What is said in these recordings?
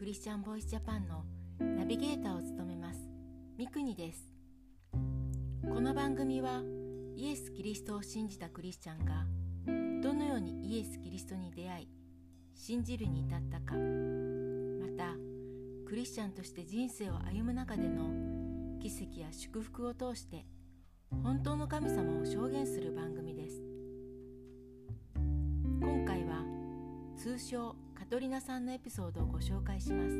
クリスチャンボイスジャパンのナビゲーターを務めます。三国です。この番組はイエス・キリストを信じたクリスチャンがどのようにイエス・キリストに出会い信じるに至ったかまたクリスチャンとして人生を歩む中での奇跡や祝福を通して本当の神様を証言する番組です。通称カトリナさんのエピソードをご紹介します。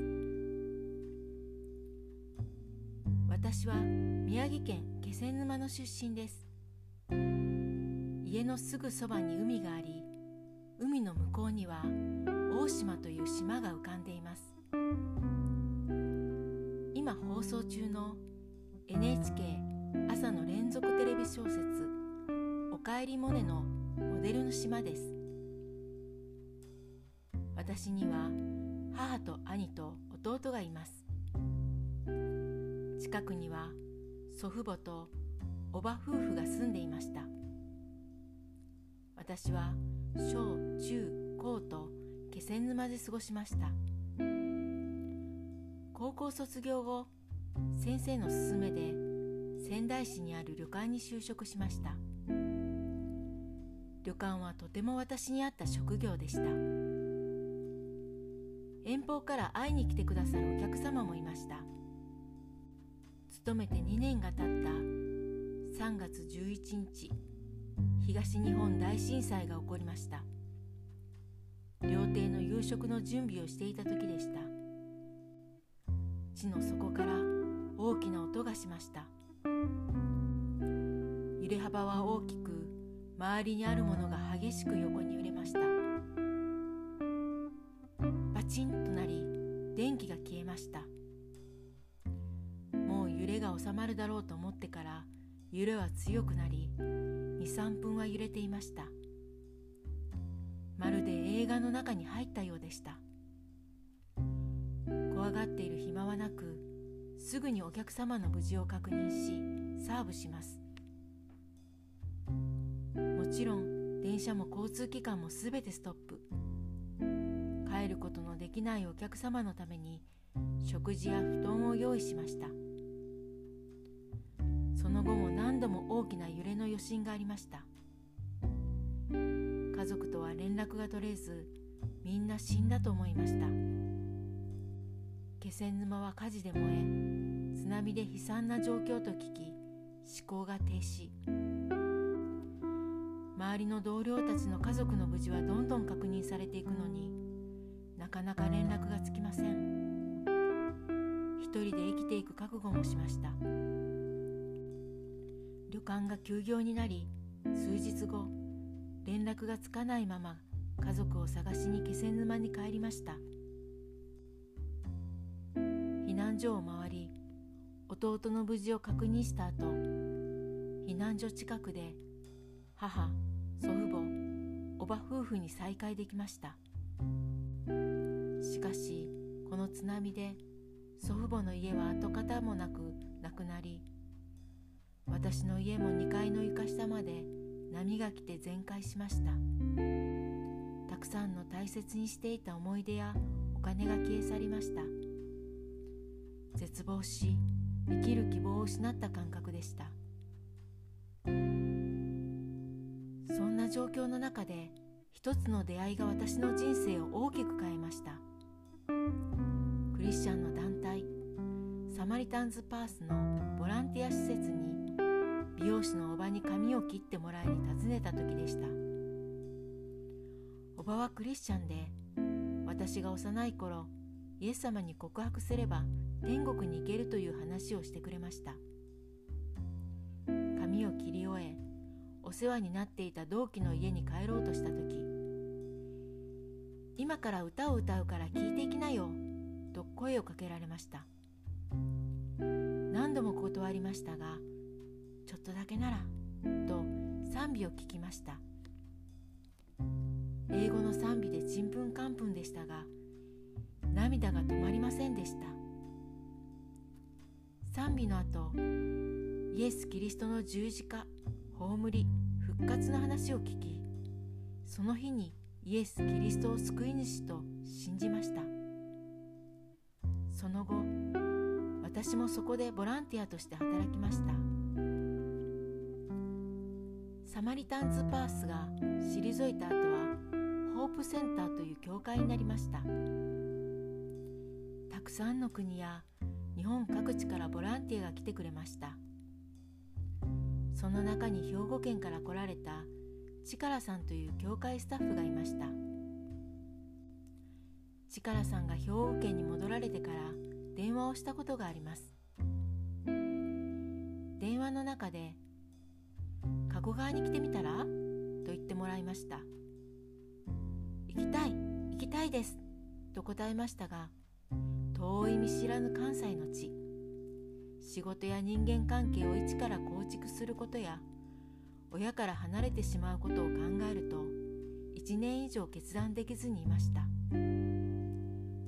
私は宮城県気仙沼の出身です。家のすぐそばに海があり海の向こうには大島という島が浮かんでいます。今放送中の NHK 朝の連続テレビ小説「おかえりモネ」のモデルの島です。私には母と兄と弟がいます。近くには祖父母とおば夫婦が住んでいました。私は小中高と気仙沼で過ごしました。高校卒業後先生の勧めで仙台市にある旅館に就職しました。旅館はとても私に合った職業でした。遠方から会いに来てくださるお客様もいました。勤めて2年が経った。3月11日東日本大震災が起こりました。料亭の夕食の準備をしていた時でした。地の底から大きな音がしました。揺れ幅は大きく周りにあるものが激しく横に揺れました。パチン。電気が消えました。もう揺れが収まるだろうと思ってから揺れは強くなり23分は揺れていました。まるで映画の中に入ったようでした。怖がっている暇はなくすぐにお客様の無事を確認しサーブします。もちろん電車も交通機関もすべてストップ。帰ることのできないお客様のために食事や布団を用意しました。その後も何度も大きな揺れの余震がありました。家族とは連絡が取れずみんな死んだと思いました。気仙沼は火事で燃え津波で悲惨な状況と聞き思考が停止。周りの同僚たちの家族の無事はどんどん確認されていくのにかなか連絡がつきません。一人で生きていく覚悟もしました。旅館が休業になり数日後連絡がつかないまま家族を探しに気仙沼に帰りました。避難所を回り弟の無事を確認した後避難所近くで母祖父母おば夫婦に再会できました。しかしこの津波で祖父母の家は跡形もなくなくなり私の家も2階の床下まで波が来て全壊しました。たくさんの大切にしていた思い出やお金が消え去りました。絶望し生きる希望を失った感覚でした。そんな状況の中で一つの出会いが私の人生を大きく変えました。クリスチャンの団体サマリタンズ・パースのボランティア施設に美容師のおばに髪を切ってもらいに訪ねた時でした。おばはクリスチャンで私が幼い頃イエス様に告白すれば天国に行けるという話をしてくれました。髪を切り終えお世話になっていた同期の家に帰ろうとした時今から歌を歌うから聞いていきなよと声をかけられました。何度も断りましたがちょっとだけならと賛美を聞きました。英語の賛美でちんぷんかんぷんでしたが涙が止まりませんでした。賛美の後イエス・キリストの十字架葬り復活の話を聞きその日にイエス・キリストを救い主と信じました。その後私もそこでボランティアとして働きました。サマリタンズ・パースが退いた後はホープセンターという教会になりました。たくさんの国や日本各地からボランティアが来てくれました。その中に兵庫県から来られたチカラさんという教会スタッフがいました。チカラさんが兵庫県に戻られてから電話をしたことがあります。電話の中で「加古川に来てみたら?」と言ってもらいました「行きたい行きたいです」と答えましたが遠い見知らぬ関西の地。仕事や人間関係を一から構築することや親から離れてしまうことを考えると1年以上決断できずにいました。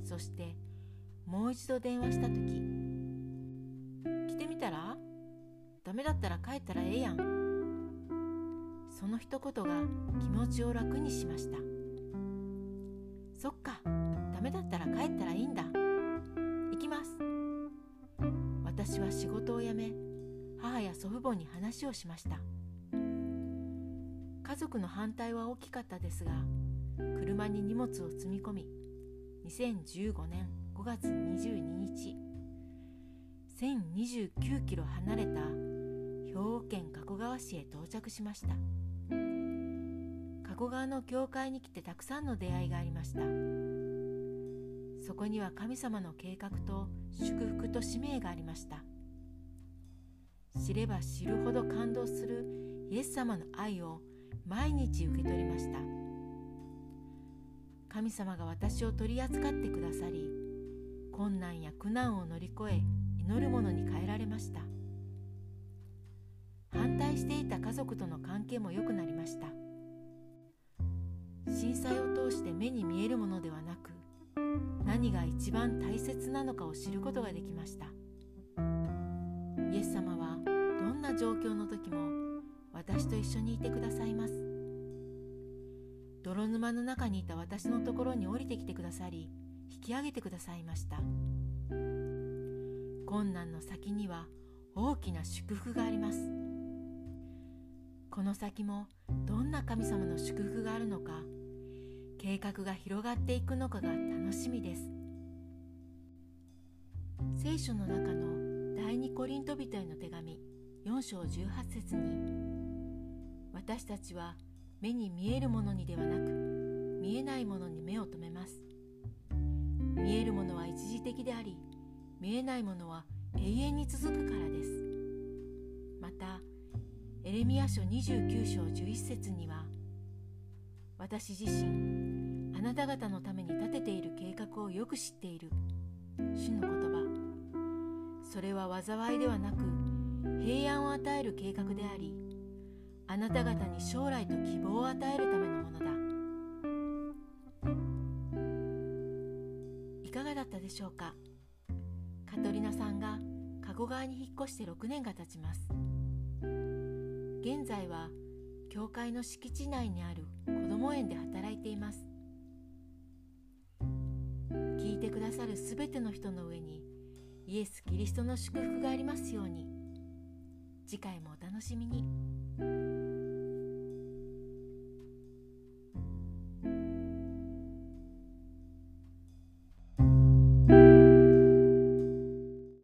そしてもう一度電話した時「来てみたら？ダメだったら帰ったらええやん」その一言が気持ちを楽にしましたそっかダメだったら帰ったらいいんだ。行きます私は仕事を辞め母や祖父母に話をしました。族の反対は大きかったですが車に荷物を積み込み2015年5月22日1029キロ離れた兵庫県加古川市へ到着しました。加古川の教会に来てたくさんの出会いがありました。そこには神様の計画と祝福と使命がありました。知れば知るほど感動するイエス様の愛を毎日受け取りました。神様が私を取り扱ってくださり困難や苦難を乗り越え祈るものに変えられました。反対していた家族との関係も良くなりました。震災を通して目に見えるものではなく何が一番大切なのかを知ることができました。イエス様はどんな状況の時も私と一緒にいてくださいます。泥沼の中にいた私のところに降りてきてくださり引き上げてくださいました。困難の先には大きな祝福があります。この先もどんな神様の祝福があるのか計画が広がっていくのかが楽しみです。聖書の中の第二コリント人への手紙4章18節に私たちは目に見えるものにではなく見えないものに目を留めます。見えるものは一時的であり見えないものは永遠に続くからです。またエレミア書29章11節には私自身あなた方のために立てている計画をよく知っている主の言葉。それは災いではなく平安を与える計画でありあなた方に将来と希望を与えるためのものだ。いかがだったでしょうか？カトリナさんが加古川に引っ越して6年が経ちます。現在は教会の敷地内にある子ども園で働いています。聞いてくださるすべての人の上にイエス・キリストの祝福がありますように。次回もお楽しみに。